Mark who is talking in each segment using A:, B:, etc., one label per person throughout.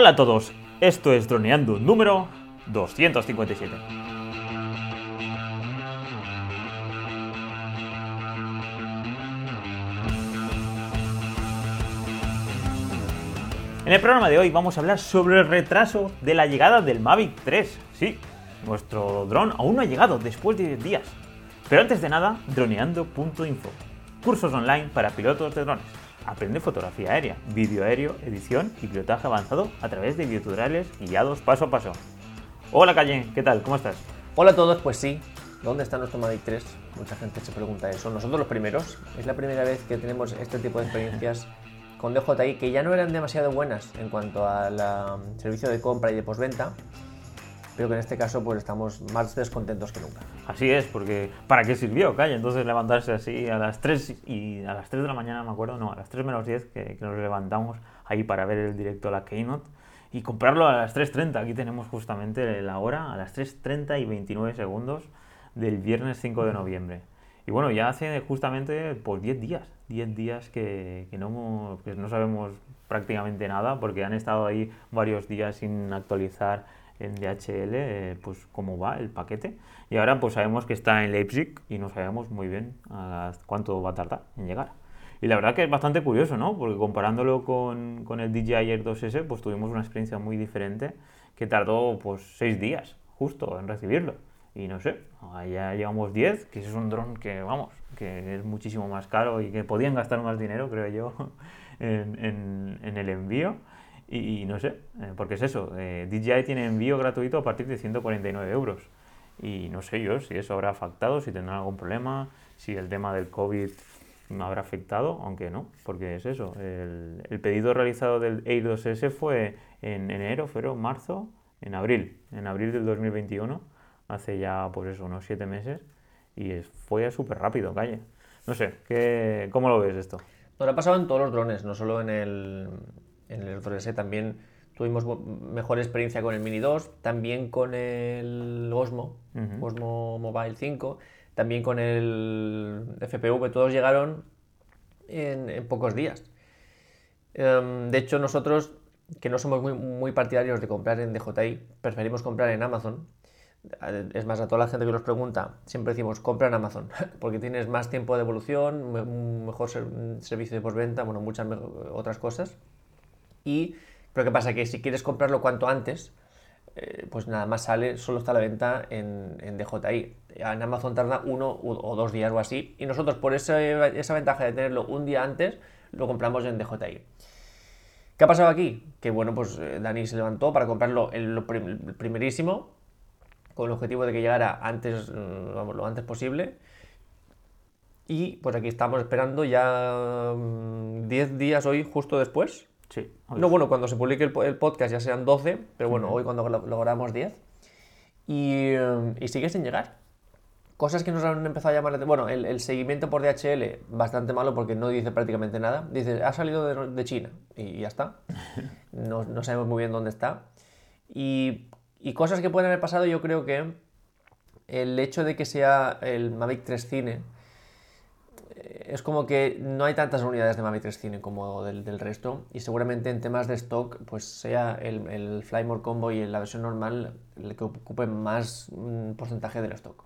A: Hola a todos, esto es Droneando número 257. En el programa de hoy vamos a hablar sobre el retraso de la llegada del Mavic 3. Sí, nuestro dron aún no ha llegado después de 10 días. Pero antes de nada, droneando.info. Cursos online para pilotos de drones. Aprende fotografía aérea, vídeo aéreo, edición y pilotaje avanzado a través de videotutoriales guiados paso a paso. Hola Calle, ¿qué tal? ¿Cómo estás?
B: Hola a todos, pues sí. ¿Dónde está nuestro Mavic 3? Mucha gente se pregunta eso. Nosotros los primeros. Es la primera vez que tenemos este tipo de experiencias con DJI que ya no eran demasiado buenas en cuanto al um, servicio de compra y de postventa, pero que en este caso pues estamos más descontentos que nunca.
A: Así es, porque ¿para qué sirvió, Calle? Entonces levantarse así a las 3 y a las 3 de la mañana, me acuerdo, no, a las 3 menos 10 que, que nos levantamos ahí para ver el directo a la Keynote y comprarlo a las 3.30. Aquí tenemos justamente la hora, a las 3.30 y 29 segundos del viernes 5 de noviembre. Y bueno, ya hace justamente pues 10 días, 10 días que, que no, que no sabemos prácticamente nada porque han estado ahí varios días sin actualizar en DHL eh, pues cómo va el paquete. Y ahora pues sabemos que está en Leipzig y no sabemos muy bien a cuánto va a tardar en llegar. Y la verdad que es bastante curioso, ¿no? Porque comparándolo con, con el DJI Air 2S, pues tuvimos una experiencia muy diferente que tardó pues 6 días justo en recibirlo. Y no sé, ya llevamos 10, que es un dron que, vamos, que es muchísimo más caro y que podían gastar más dinero, creo yo, en, en- en el envío. Y, no sé, eh, porque es eso, eh, DJI tiene envío gratuito a partir de 149 euros. Y no sé yo si eso habrá afectado, si tendrá algún problema, si el tema del COVID me habrá afectado, aunque no, porque es eso. El, el pedido realizado del Air 2S fue en enero, febrero, marzo, en abril, en abril del 2021, hace ya pues eso, unos 7 meses, y es- fue súper rápido, calle. No sé, ¿qué, ¿cómo lo ves esto?
B: Nos lo ha pasado en todos los drones, no solo en el, en el 2S, también tuvimos mejor experiencia con el Mini 2, también con el Osmo. Osmo Mobile 5, también con el FPV, todos llegaron en, en pocos días. Em, de hecho, nosotros, que no somos muy, muy partidarios de comprar en DJI, preferimos comprar en Amazon. Es más, a toda la gente que nos pregunta, siempre decimos, compra en Amazon, porque tienes más tiempo de evolución, un mejor ser- servicio de postventa, bueno, muchas otras cosas. Y, pero ¿qué pasa? Que si quieres comprarlo cuanto antes, eh, pues nada más sale, solo está a la venta en, DJI. En Amazon tarda uno o dos días o así, y nosotros por ese- esa ventaja de tenerlo un día antes, lo compramos en DJI. ¿Qué ha pasado aquí? Que bueno, pues eh, Dani se levantó para comprarlo en lo primerísimo, con el objetivo de que llegara antes, mm, vamos, lo antes posible. Y pues aquí estamos esperando ya mm, 10 días hoy, justo después.
A: Sí, hoy
B: No, bueno, cuando se publique el, po- el podcast ya sean 12, pero bueno, hoy cuando lo- logramos 10. Y, y sigue sin llegar. Cosas que nos han empezado a llamar la atención. Bueno, el, el seguimiento por DHL, bastante malo porque no dice prácticamente nada. Dice, ha salido de, de China y ya está. No, no sabemos muy bien dónde está. Y, y cosas que pueden haber pasado, yo creo que el hecho de que sea el Mavic 3 Cine es como que no hay tantas unidades de Mavic 3 Cine como del, del resto y seguramente en temas de stock pues sea el, el Flymore Combo y la versión normal el que ocupe más mm, porcentaje del stock.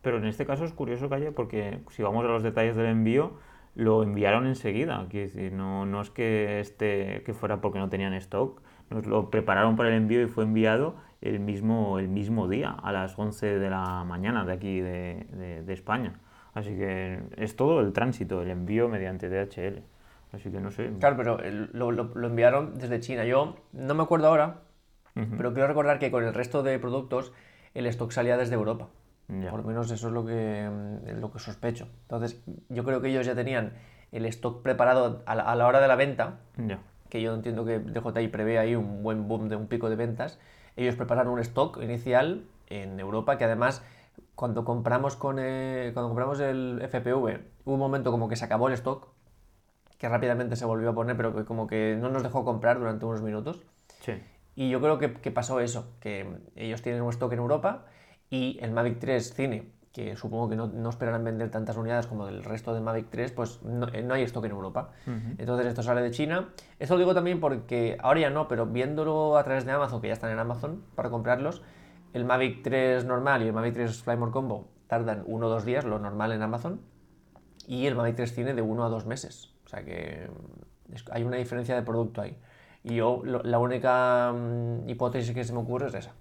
A: Pero en este caso es curioso, Calle, porque si vamos a los detalles del envío, lo enviaron enseguida. Quiero no, no es que, este, que fuera porque no tenían stock, nos lo prepararon para el envío y fue enviado el mismo, el mismo día, a las 11 de la mañana de aquí de- de España. Así que es todo el tránsito, el envío mediante DHL. Así que no sé.
B: Claro, pero lo, lo- lo enviaron desde China. Yo no me acuerdo ahora,
A: Ujú.
B: pero quiero recordar que con el resto de productos el stock salía desde Europa.
A: Ya.
B: Por lo menos eso es lo que, mm, lo que sospecho. Entonces, yo creo que ellos ya tenían el stock preparado a la, a la hora de la venta,
A: Ya.
B: que yo entiendo que DJI prevé ahí un buen boom de un pico de ventas. Ellos prepararon un stock inicial en Europa que además cuando compramos con eh, cuando compramos el FPV hubo un momento como que se acabó el stock que rápidamente se volvió a poner pero que como que no nos dejó comprar durante unos minutos
A: Sí.
B: y yo creo que, que pasó eso, que ellos tienen un stock en Europa y el Mavic 3 Cine que supongo que no, no, esperarán vender tantas unidades como del resto del Mavic 3, pues no, eh, no hay stock en Europa. Entonces esto sale de China. Esto lo digo también porque ahora ya no, pero viéndolo a través de Amazon, que ya están en Amazon para comprarlos, el Mavic 3 normal y el Mavic 3 Flymore Combo tardan uno o dos días, lo normal en Amazon, y el Mavic 3 tiene de uno a dos meses. O sea que hay una diferencia de producto ahí. Y yo la única mm, hipótesis que se me ocurre es esa.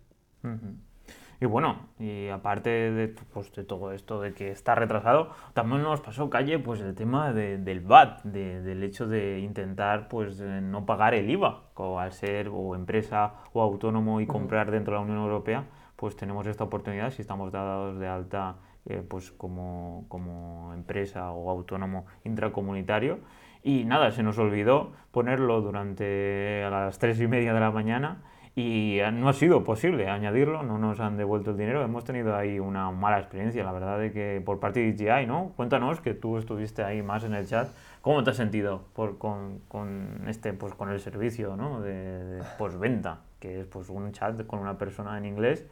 A: Y bueno, y aparte de, pues, de, todo esto de que está retrasado, también nos pasó calle pues el tema del VAT, del hecho de intentar pues no pagar el IVA, o al ser o empresa o autónomo y comprar dentro de la Unión Europea, pues tenemos esta oportunidad si estamos dados de alta eh, pues como, como empresa o autónomo intracomunitario. Y nada, se nos olvidó ponerlo durante a las tres y media de la mañana y no ha sido posible añadirlo, no nos han devuelto el dinero, hemos tenido ahí una mala experiencia, la verdad de que por parte de DJI, ¿no? Cuéntanos que tú estuviste ahí más en el chat, ¿cómo te has sentido por, con, con, este, pues, con el servicio ¿no? de, de postventa, que es pues un chat con una persona en inglés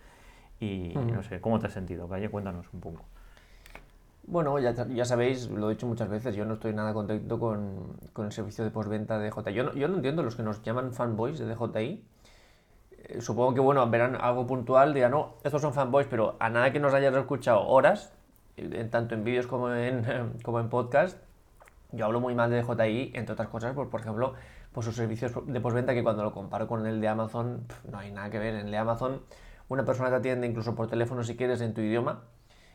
A: y no sé, ¿cómo te has sentido, Calle? Cuéntanos un poco.
B: Bueno, ya, ya, sabéis, lo he dicho muchas veces, yo no estoy nada contento con, con el servicio de postventa de DJI. Yo no, yo no entiendo los que nos llaman fanboys de DJI eh, supongo que bueno, verán algo puntual, dirán, no, estos son fanboys, pero a nada que nos hayas escuchado horas, en, tanto en vídeos como en, como en podcast, yo hablo muy mal de DJI, entre otras cosas, por, por ejemplo, por sus servicios de postventa, que cuando lo comparo con el de Amazon, no hay nada que ver. En el de Amazon, una persona te atiende incluso por teléfono si quieres en tu idioma,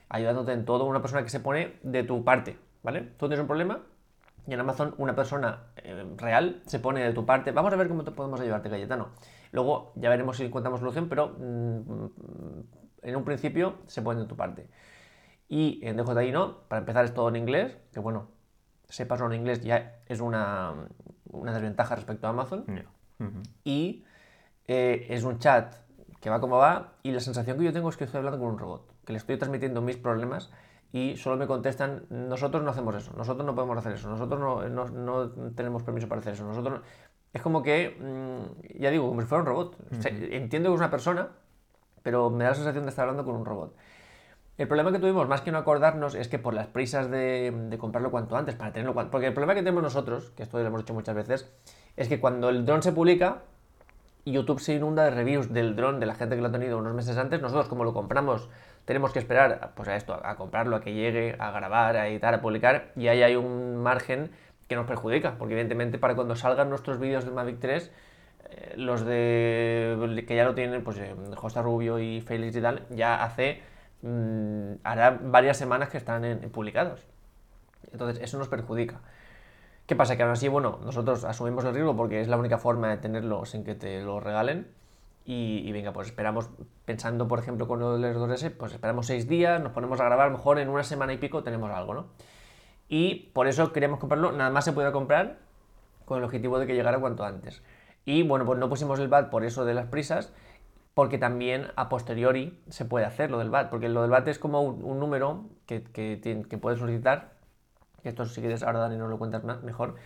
B: ayudándote en todo, una persona que se pone de tu parte, ¿vale? Tú tienes un problema, y en Amazon una persona eh, real se pone de tu parte. Vamos a ver cómo te podemos ayudarte, Cayetano. Luego ya veremos si encontramos solución, pero mm, en un principio se pone de tu parte. Y en DJI no, para empezar es todo en inglés, que bueno, sepas en inglés ya es una, una, desventaja respecto a Amazon. Y eh, es un chat que va como va y la sensación que yo tengo es que estoy hablando con un robot, que le estoy transmitiendo mis problemas y solo me contestan, nosotros no hacemos eso, nosotros no podemos hacer eso, nosotros no, tenemos permiso para hacer eso, nosotros... Es como que, mm, ya digo, como si fuera un robot. entiendo que es una persona, pero me da la sensación de estar hablando con un robot. El problema que tuvimos, más que no acordarnos, es que por las prisas de, comprarlo cuanto antes, para tenerlo cuanto... Porque el problema que tenemos nosotros, que esto lo hemos dicho muchas veces, es que cuando el dron se publica, YouTube se inunda de reviews del dron de la gente que lo ha tenido unos meses antes, nosotros como lo compramos tenemos que esperar pues a esto, a comprarlo, a que llegue, a grabar, a editar, a publicar, y ahí hay un margen que nos perjudica, porque evidentemente para cuando salgan nuestros vídeos del Mavic 3, eh, los de que ya lo tienen, pues eh, Rubio y Félix y tal, ya hace, mm, hará varias semanas que están publicados. Entonces eso nos perjudica. ¿Qué pasa? Que aún así, bueno, nosotros asumimos el riesgo porque es la única forma de tenerlo sin que te lo regalen y, venga, pues esperamos, pensando por ejemplo con el R2S, pues esperamos seis días, nos ponemos a grabar, mejor en una semana y pico tenemos algo, ¿no? Y por eso queríamos comprarlo, nada más se puede comprar con el objetivo de que llegara cuanto antes. Y bueno, pues no pusimos el VAT por eso de las prisas, porque también a posteriori se puede hacer lo del VAT, porque lo del VAT es como un, número que, que, puedes solicitar, que esto si quieres ahora Dani nos lo cuentas más, mejor,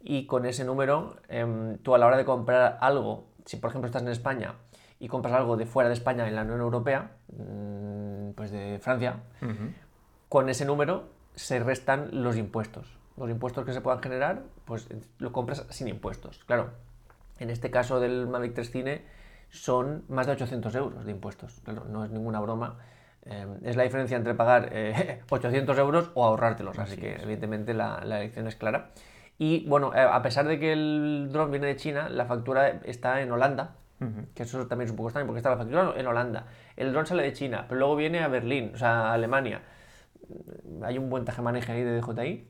B: y con ese número em, tú a la hora de comprar algo si por ejemplo estás en España y compras algo de fuera de España en la Unión Europea, mm, pues de Francia, con ese número se restan los impuestos. Los impuestos que se puedan generar, pues lo compras sin impuestos. Claro, en este caso del Mavic 3 Cine son más de 800 euros de impuestos. Claro, no es ninguna broma. Eh, es la diferencia entre pagar 800 eh, euros o ahorrártelos. Así, que, evidentemente, la, la elección es clara. Y bueno, eh, a pesar de que el dron viene de China, la factura está en Holanda, que eso también es un poco extraño, porque está la factura en Holanda. El dron sale de China, pero luego viene a Berlín, o sea, a Alemania. Hay un buen tejemaneje ahí de DJI.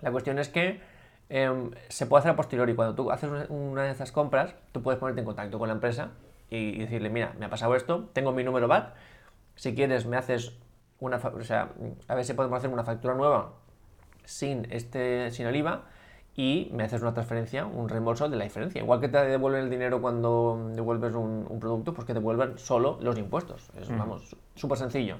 B: La cuestión es que em, se puede hacer a posteriori. Cuando tú haces una, de esas compras, tú puedes ponerte en contacto con la empresa y, decirle, mira, me ha pasado esto, tengo mi número VAT, si quieres me haces una, o sea, a ver si podemos hacer una factura nueva sin, este, sin el IVA y me haces una transferencia, un reembolso de la diferencia. Igual que te devuelven el dinero cuando devuelves un, producto, pues que te devuelvan solo los impuestos. Es, vamos, súper sencillo.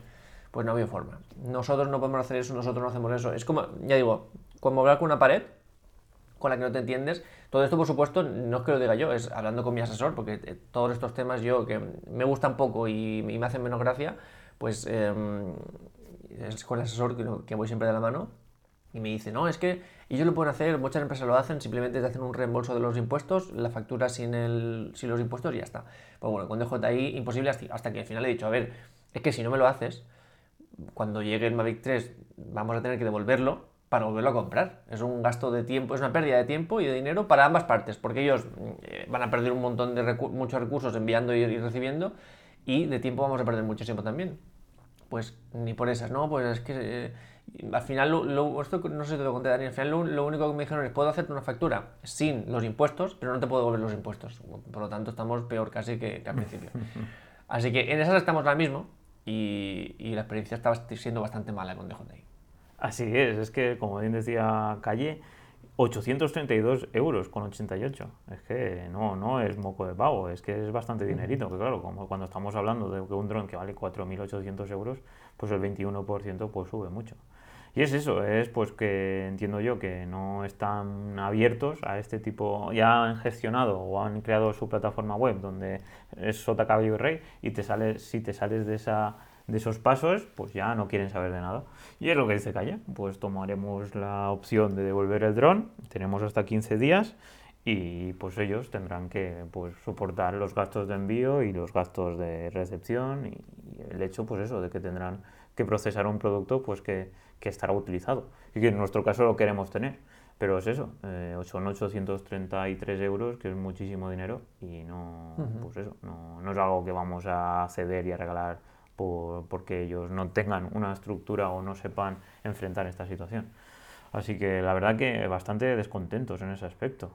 B: Pues no había forma. Nosotros no podemos hacer eso, nosotros no hacemos eso. Es como, ya digo, como hablar con una pared con la que no te entiendes. Todo esto, por supuesto, no es que lo diga yo, es hablando con mi asesor, porque eh, todos estos temas yo que me gustan poco y, me hacen menos gracia, pues em, es con el asesor que, que voy siempre de la mano, y me dice, no, es que ellos lo pueden hacer, muchas empresas lo hacen, simplemente te hacen un reembolso de los impuestos, la factura sin, el, sin los impuestos y ya está. Pues bueno, con DJI imposible hasta que al final he dicho, a ver, es que si no me lo haces, cuando llegue el Mavic 3 vamos a tener que devolverlo para volverlo a comprar. Es un gasto de tiempo, es una pérdida de tiempo y de dinero para ambas partes, porque ellos eh, van a perder un montón de muchos recursos enviando y, recibiendo y de tiempo vamos a perder mucho tiempo también. Pues ni por esas, ¿no? Pues es que eh, al final, lo, esto no sé si te lo conté, Dani, al final lo, único que me dijeron es, puedo hacerte una factura sin los impuestos, pero no te puedo devolver los impuestos. Por lo tanto, estamos peor casi que, al principio. Así que en esas estamos ahora mismo y, y la experiencia está siendo bastante mala con DJI.
A: Así es, es que como bien decía Calle, 832 euros con 88. Es que no, no es moco de pavo, es que es bastante dinerito. Que claro, como cuando estamos hablando de que un dron que vale 4.800 euros, pues el 21% pues sube mucho. Y es eso, es pues que entiendo yo que no están abiertos a este tipo, ya han gestionado o han creado su plataforma web donde es sota, caballo y rey y te sales, si te sales de, esa, de esos pasos, pues ya no quieren saber de nada. Y es lo que dice Calle, pues tomaremos la opción de devolver el dron, tenemos hasta 15 días y pues ellos tendrán que pues, soportar los gastos de envío y los gastos de recepción y, el hecho pues eso de que tendrán que procesar un producto pues que, que estará utilizado y que en nuestro caso lo queremos tener. Pero es eso, eh, son 833 euros, que es muchísimo dinero y no, pues eso, no, no, es algo que vamos a ceder y a regalar por, porque ellos no tengan una estructura o no sepan enfrentar esta situación. Así que la verdad que bastante descontentos en ese aspecto.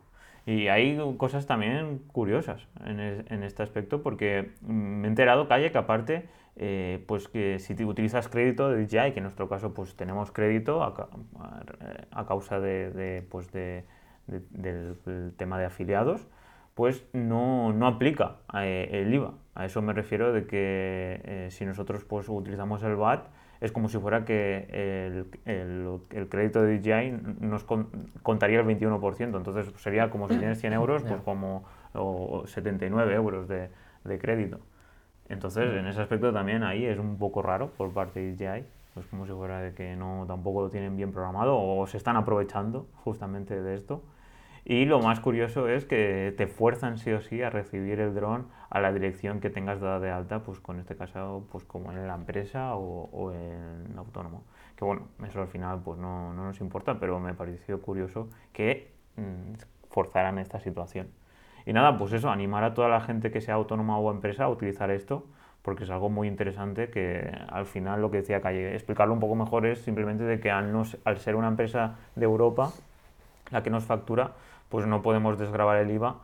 A: Y hay cosas también curiosas en, en este aspecto porque me he enterado, Calle, que aparte eh, pues que si utilizas crédito de DJI, que en nuestro caso pues tenemos crédito a, causa de, pues de, del tema de afiliados, pues no, no aplica eh, el IVA. A eso me refiero de que eh, si nosotros pues utilizamos el VAT, es como si fuera que el, el, el crédito de DJI nos contaría el 21%. Entonces sería como si tienes 100 euros, pues como o 79 euros de, de crédito. Entonces, en ese aspecto también ahí es un poco raro por parte de DJI. Es como si fuera de que no tampoco lo tienen bien programado o se están aprovechando justamente de esto. Y lo más curioso es que te fuerzan sí o sí a recibir el dron a la dirección que tengas dada de alta, pues con este caso, pues como en la empresa o, en autónomo. Que bueno, eso al final pues no, no, nos importa, pero me pareció curioso que mm, forzaran esta situación. Y nada, pues eso, animar a toda la gente que sea autónoma o empresa a utilizar esto, porque es algo muy interesante que al final lo que decía Calle, explicarlo un poco mejor es simplemente de que al, al ser una empresa de Europa, la que nos factura, pues no podemos desgravar el IVA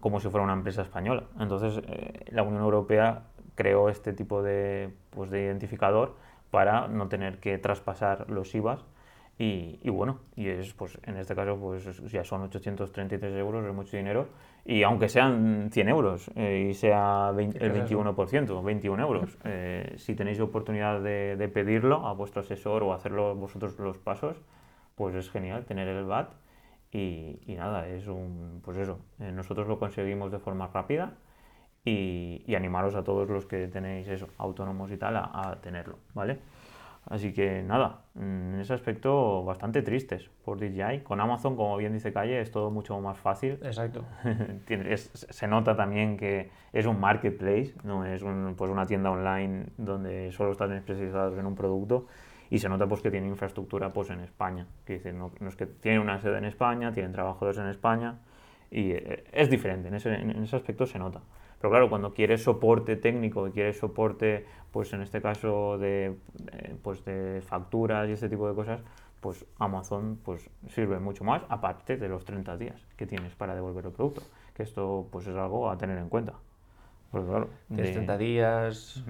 A: como si fuera una empresa española. Entonces, eh, la Unión Europea creó este tipo de, pues, de identificador para no tener que traspasar los IVAs y, bueno, y es, pues, en este caso pues ya son 833 euros, es mucho dinero. Y aunque sean 100 euros eh, y sea el 21%, 21 euros, eh, si tenéis oportunidad de, pedirlo a vuestro asesor o hacerlo vosotros los pasos, pues es genial tener el VAT. Y, nada, es un, pues eso, eh, nosotros lo conseguimos de forma rápida y, animaros a todos los que tenéis eso, autónomos y tal, a, a tenerlo, ¿vale? Así que nada, en ese aspecto bastante tristes por DJI. Con Amazon, como bien dice Calle, es todo mucho más fácil.
B: Exacto.
A: se nota también que es un marketplace, no es pues una tienda online donde solo están especializados en un producto y se nota pues que tiene infraestructura pues en España. Que no, es que tienen una sede en España, tienen trabajadores en España y eh, es diferente, en ese, en ese aspecto se nota. Pero claro, cuando quieres soporte técnico y quieres soporte, pues en este caso de, pues de facturas y este tipo de cosas, pues Amazon pues sirve mucho más, aparte de los 30 días que tienes para devolver el producto. Que esto pues es algo a tener en cuenta.
B: Porque claro, Tienes 30 días...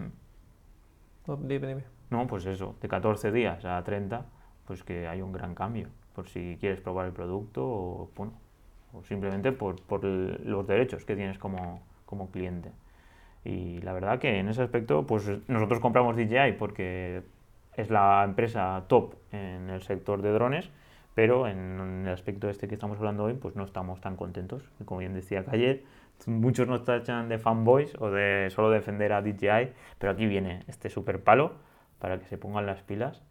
A: Oh, dime, dime. No, pues eso, de 14 días a 30, pues que hay un gran cambio. Por si quieres probar el producto o, bueno, o simplemente por, por los derechos que tienes como, como cliente. Y la verdad que en ese aspecto, pues nosotros compramos DJI porque es la empresa top en el sector de drones, pero en el aspecto este que estamos hablando hoy, pues no estamos tan contentos. como bien decía Calle, muchos nos tachan de fanboys o de solo defender a DJI, pero aquí viene este super palo para que se pongan las pilas.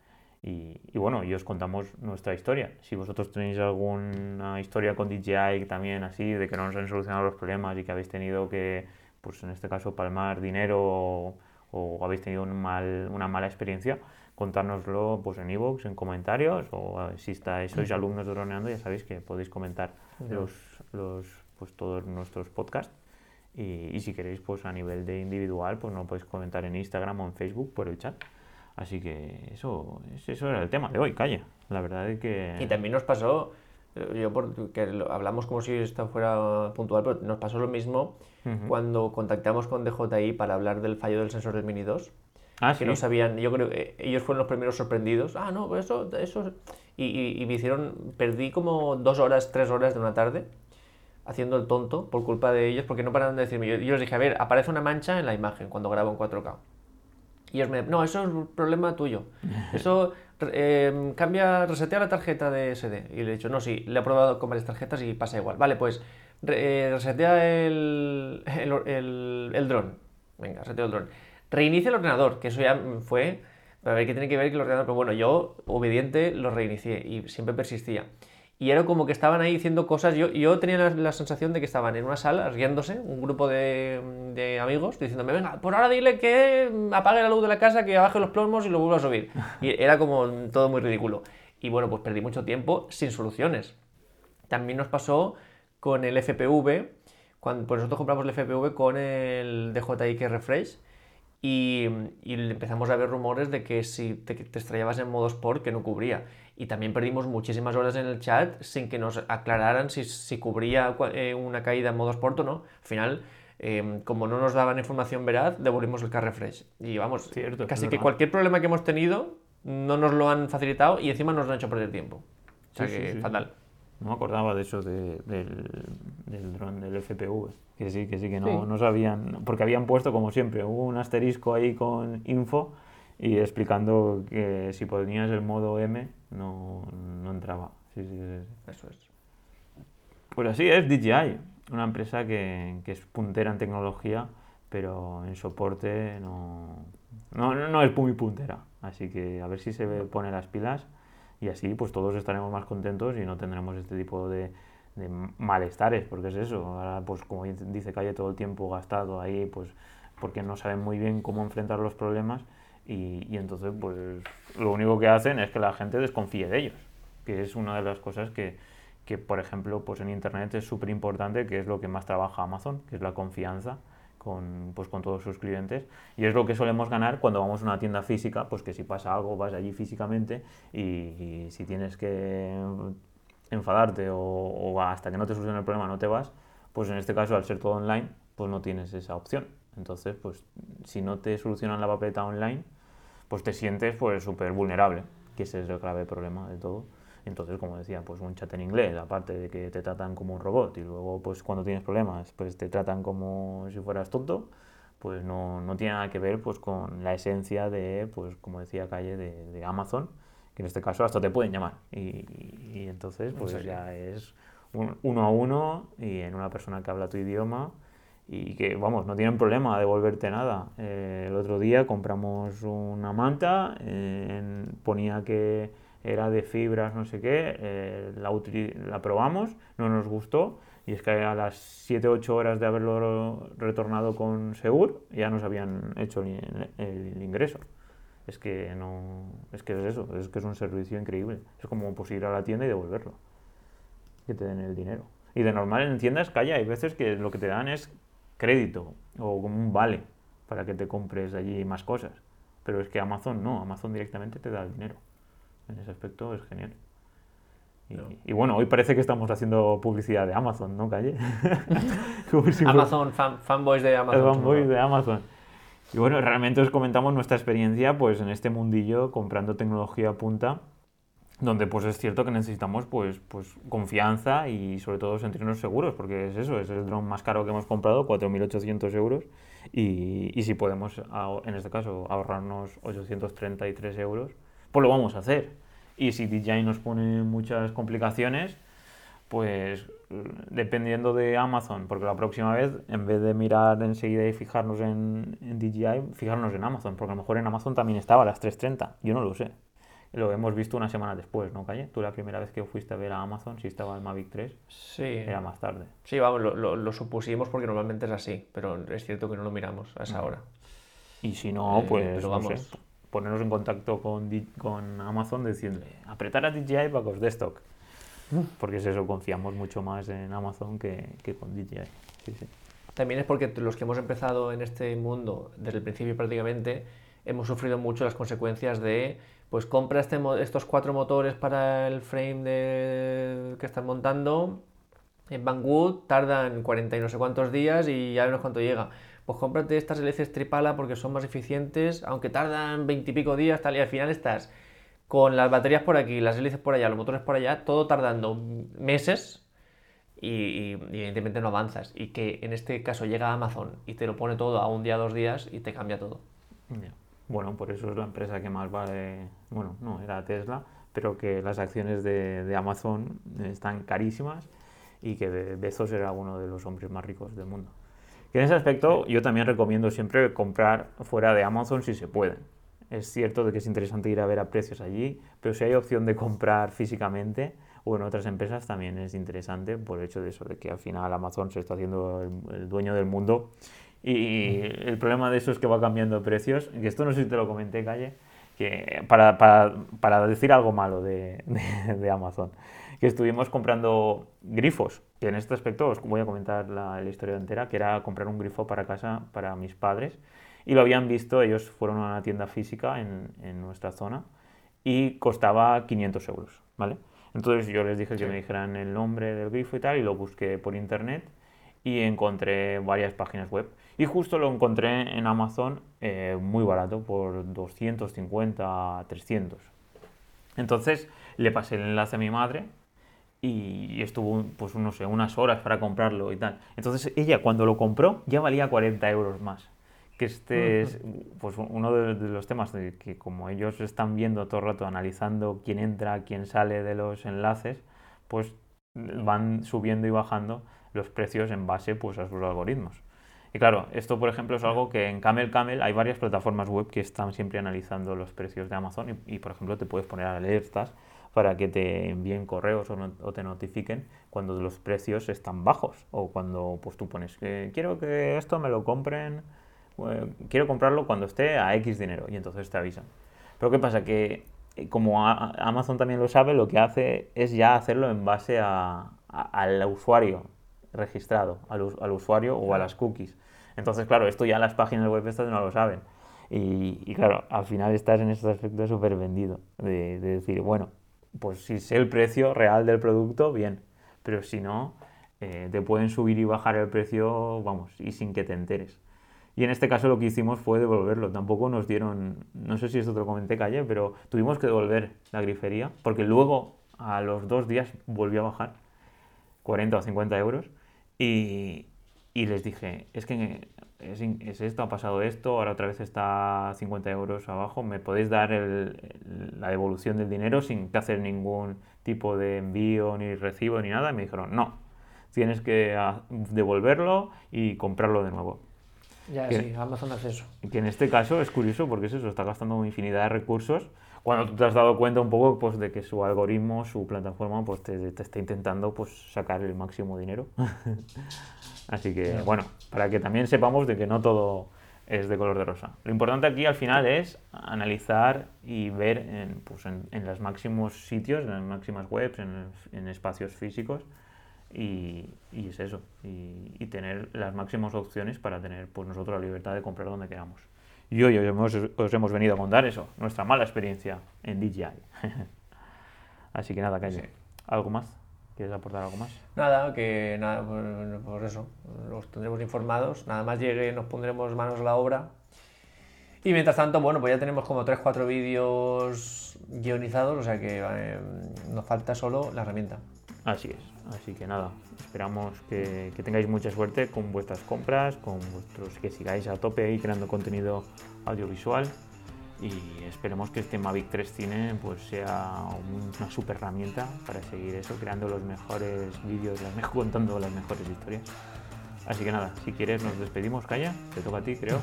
A: Y, y, bueno, y os contamos nuestra historia. Si vosotros tenéis alguna historia con DJI también así, de que no nos han solucionado los problemas y que habéis tenido que, pues en este caso, palmar dinero o, o habéis tenido un mal, una mala experiencia, contárnoslo pues, en iVoox, en comentarios, o si estáis, sois alumnos de Droneando, ya sabéis que podéis comentar los, los, pues, todos nuestros podcasts. Y, y, si queréis, pues a nivel de individual, pues no podéis comentar en Instagram o en Facebook por el chat. Así que eso, eso era el tema de hoy, calla. La verdad es que...
B: Y también nos pasó, eh, yo por, que hablamos como si esto fuera puntual, pero nos pasó lo mismo uh -huh. cuando contactamos con DJI para hablar del fallo del sensor del Mini 2.
A: Ah,
B: que
A: sí.
B: no sabían, yo creo que ellos fueron los primeros sorprendidos. Ah, no, pues eso, eso. Y, y, y, me hicieron, perdí como dos horas, tres horas de una tarde haciendo el tonto por culpa de ellos, porque no pararon de decirme. Yo, yo les dije, a ver, aparece una mancha en la imagen cuando grabo en 4K. Y ellos me no, eso es un problema tuyo. Eso eh, cambia, resetea la tarjeta de SD. Y le he dicho, no, sí, le he probado con varias tarjetas y pasa igual. Vale, pues eh, resetea el, el, el, el dron. Venga, reseteo el dron reinicia el ordenador, que eso ya fue, a ver qué tiene que ver con el ordenador, pero bueno, yo, obediente, lo reinicié y siempre persistía. Y era como que estaban ahí diciendo cosas, yo, yo tenía la, la sensación de que estaban en una sala riéndose, un grupo de, de, amigos, diciéndome, venga, por ahora dile que apague la luz de la casa, que baje los plomos y lo vuelva a subir. Y era como todo muy ridículo. Y bueno, pues perdí mucho tiempo sin soluciones. También nos pasó con el FPV, cuando pues nosotros compramos el FPV con el DJI Refresh, y, y, empezamos a ver rumores de que si te, te, estrellabas en modo sport que no cubría. Y también perdimos muchísimas horas en el chat sin que nos aclararan si, si cubría eh, una caída en modo sport o no. Al final, eh, como no nos daban información veraz, devolvimos el car refresh. Y vamos,
A: Cierto,
B: casi que cualquier problema que hemos tenido no nos lo han facilitado y encima nos han hecho perder tiempo. O sea
A: sí,
B: que
A: sí, sí.
B: fatal.
A: No me acordaba de eso de, del, del dron del FPV. Que sí, que sí, que no, sí. no sabían. Porque habían puesto, como siempre, hubo un asterisco ahí con info y explicando que si ponías el modo M no, no entraba. Sí, sí, sí,
B: Eso es.
A: Pues así es DJI, una empresa que, que es puntera en tecnología, pero en soporte no, no, no es muy puntera. Así que a ver si se pone las pilas y así pues todos estaremos más contentos y no tendremos este tipo de, de malestares, porque es eso, ahora pues como dice Calle todo el tiempo gastado ahí, pues porque no saben muy bien cómo enfrentar los problemas y, y, entonces pues lo único que hacen es que la gente desconfíe de ellos, que es una de las cosas que, que por ejemplo pues en internet es súper importante, que es lo que más trabaja Amazon, que es la confianza con, pues, con todos sus clientes y es lo que solemos ganar cuando vamos a una tienda física, pues que si pasa algo vas allí físicamente y, y si tienes que enfadarte o, o, hasta que no te solucione el problema no te vas, pues en este caso al ser todo online, pues no tienes esa opción. Entonces, pues si no te solucionan la papeleta online, pues te sientes pues súper vulnerable, que ese es el grave problema de todo. Entonces, como decía, pues un chat en inglés, aparte de que te tratan como un robot y luego pues cuando tienes problemas, pues te tratan como si fueras tonto, pues no, no tiene nada que ver pues con la esencia de, pues como decía Calle, de, de Amazon, que en este caso hasta te pueden llamar. Y, y, y entonces, pues ya es un, uno a uno y en una persona que habla tu idioma y que, vamos, no tienen problema de devolverte nada. Eh, el otro día compramos una manta, eh, ponía que era de fibras, no sé qué, eh, la, probamos, no nos gustó y es que a las 7-8 horas de haberlo retornado con Segur ya nos habían hecho el, el ingreso. Es que no es que es eso es que es un servicio increíble. Es como pues ir a la tienda y devolverlo que te den el dinero. Y de normal en tiendas calla hay veces que lo que te dan es crédito o como un vale para que te compres allí más cosas. Pero es que Amazon no Amazon directamente te da el dinero en ese aspecto es genial y, no. y, bueno, hoy parece que estamos haciendo publicidad de Amazon, ¿no, Calle?
B: si Amazon, fan, fanboys de Amazon.
A: Fanboys de Amazon. Y bueno, realmente os comentamos nuestra experiencia pues en este mundillo comprando tecnología punta, donde pues es cierto que necesitamos pues, pues confianza y sobre todo sentirnos seguros, porque es eso, es el dron más caro que hemos comprado, 4.800 euros, y, y si podemos, en este caso, ahorrarnos 833 euros, pues lo vamos a hacer. Y si DJI nos pone muchas complicaciones, pues dependiendo de Amazon, porque la próxima vez, en vez de mirar enseguida y fijarnos en, en DJI, fijarnos en Amazon, porque a lo mejor en Amazon también estaba a las 3.30, yo no lo sé. Lo hemos visto una semana después, ¿no, Calle? Tú la primera vez que fuiste a ver a Amazon, si estaba el Mavic 3,
B: Sí.
A: era más tarde.
B: Sí, vamos, lo, lo- lo supusimos porque normalmente es así, pero es cierto que no lo miramos a esa hora.
A: Y si no,
B: Eh,
A: pues
B: pero
A: no sé,
B: vamos.
A: Ponernos en contacto con, con Amazon diciéndole, apretar a DJI para que os dé stock. Porque es eso, confiamos mucho más en Amazon que, que con DJI. Sí, sí.
B: También es porque los que hemos empezado en este mundo desde el principio prácticamente hemos sufrido mucho las consecuencias de pues compra este estos cuatro motores para el frame de- que estás montando en Banggood, tardan 40 y no sé cuántos días y ya veremos cuánto llega. Pues cómprate estas hélices tripala porque son más eficientes, aunque tardan 20 y pico días, tal, y al final estás con las baterías por aquí, las hélices por allá, los motores por allá, todo tardando meses y, evidentemente no avanzas. Y que en este caso llega Amazon y te lo pone todo a un día, dos días y te cambia todo.
A: Bueno, por eso es la empresa que más vale. Bueno, no, era Tesla, pero que las acciones de, de Amazon están carísimas y que Be- Bezos era uno de los hombres más ricos del mundo. Que en ese aspecto yo también recomiendo siempre comprar fuera de Amazon si se puede. Es cierto de que es interesante ir a ver a precios allí, pero si hay opción de comprar físicamente o en otras empresas también es interesante por el hecho de eso, de que al final Amazon se está haciendo el, el dueño del mundo. Y el problema de eso es que va cambiando precios, que esto no sé si te lo comenté, Calle, que para, para, para decir algo malo de, de- de Amazon, que estuvimos comprando grifos, que en este aspecto os voy a comentar la, la historia entera, que era comprar un grifo para casa para mis padres, y lo habían visto, ellos fueron a una tienda física en, en nuestra zona, y costaba 500 euros, ¿vale? Entonces yo les dije que me dijeran el nombre del grifo y tal, y lo busqué por internet, y encontré varias páginas web. Y justo lo encontré en Amazon eh, muy barato, por 250, 300. Entonces le pasé el enlace a mi madre y estuvo, pues no sé, unas horas para comprarlo y tal. Entonces ella cuando lo compró ya valía 40 euros más. Que este es pues, uno de, de los temas de que como ellos están viendo todo el rato, analizando quién entra, quién sale de los enlaces, pues van subiendo y bajando los precios en base pues, a sus algoritmos. Y claro, esto por ejemplo es algo que en Camel Camel hay varias plataformas web que están siempre analizando los precios de Amazon y, y, por ejemplo te puedes poner alertas para que te envíen correos o, no- o te notifiquen cuando los precios están bajos o cuando pues tú pones que quiero que esto me lo compren, eh, quiero comprarlo cuando esté a X dinero y entonces te avisan. Pero ¿qué pasa? Que eh, como a- Amazon también lo sabe, lo que hace es ya hacerlo en base a- a- al usuario registrado, al, us- al usuario o a las cookies. Entonces, claro, esto ya las páginas web estas no lo saben. Y, y claro, al final estás en este aspecto súper vendido. De, de decir, bueno, pues si sé el precio real del producto, bien. Pero si no, eh, te pueden subir y bajar el precio, vamos, y sin que te enteres. Y en este caso lo que hicimos fue devolverlo. Tampoco nos dieron, no sé si esto te lo comenté, Calle, pero tuvimos que devolver la grifería porque luego a los dos días volvió a bajar 40 o 50 euros y, y les dije, es que es, es esto, ha pasado esto, ahora otra vez está 50 euros abajo, ¿me podéis dar el- el- la devolución del dinero sin que hacer ningún tipo de envío ni recibo ni nada? Y me dijeron, no, tienes que ah, devolverlo y comprarlo de nuevo.
B: Ya, sí, Amazon hace eso.
A: Que en este caso es curioso porque es eso, está gastando infinidad de recursos cuando tú te has dado cuenta un poco pues, de que su algoritmo, su plataforma, pues te, te está intentando pues, sacar el máximo dinero. Así que, bueno, para que también sepamos de que no todo es de color de rosa. Lo importante aquí al final es analizar y ver en, pues, en, en los máximos sitios, en las máximas webs, en, en espacios físicos y, y es eso, y, y tener las máximas opciones para tener pues nosotros la libertad de comprar donde queramos. Y hoy os hemos, os hemos venido a contar eso, nuestra mala experiencia en DJI. Así que nada, Calle.
B: Sí.
A: ¿Algo más? ¿Quieres aportar algo más?
B: Nada, que nada, por, por eso, los tendremos informados. Nada más llegue, nos pondremos manos a la obra. Y mientras tanto, bueno, pues ya tenemos como 3-4 vídeos guionizados, o sea que eh, nos falta solo la herramienta.
A: Así es. Así que nada, esperamos que, que tengáis mucha suerte con vuestras compras, con vuestros que sigáis a tope ahí creando contenido audiovisual. y esperemos que este Mavic 3 Cine pues sea una super herramienta para seguir eso, creando los mejores vídeos, las mejor, contando las mejores historias. Así que nada, si quieres nos despedimos, Calla, te toca a ti creo.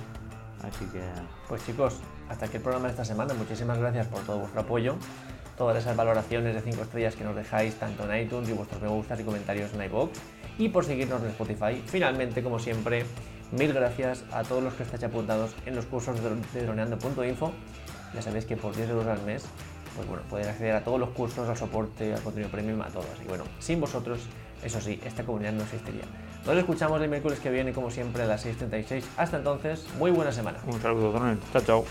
A: Así que...
B: Pues chicos, hasta aquí el programa de esta semana. Muchísimas gracias por todo vuestro apoyo, todas esas valoraciones de 5 estrellas que nos dejáis tanto en iTunes y vuestros me gustas y comentarios en iVoox y por seguirnos en Spotify. Finalmente, como siempre, mil gracias a todos los que estáis apuntados en los cursos de droneando.info. Ya sabéis que por 10 euros al mes, pues bueno, pueden acceder a todos los cursos, al soporte, al contenido premium, a todo. Así bueno, sin vosotros, eso sí, esta comunidad no existiría. Nos escuchamos el miércoles que viene, como siempre, a las 6.36. Hasta entonces, muy buena semana.
A: Un saludo, Chao, chao.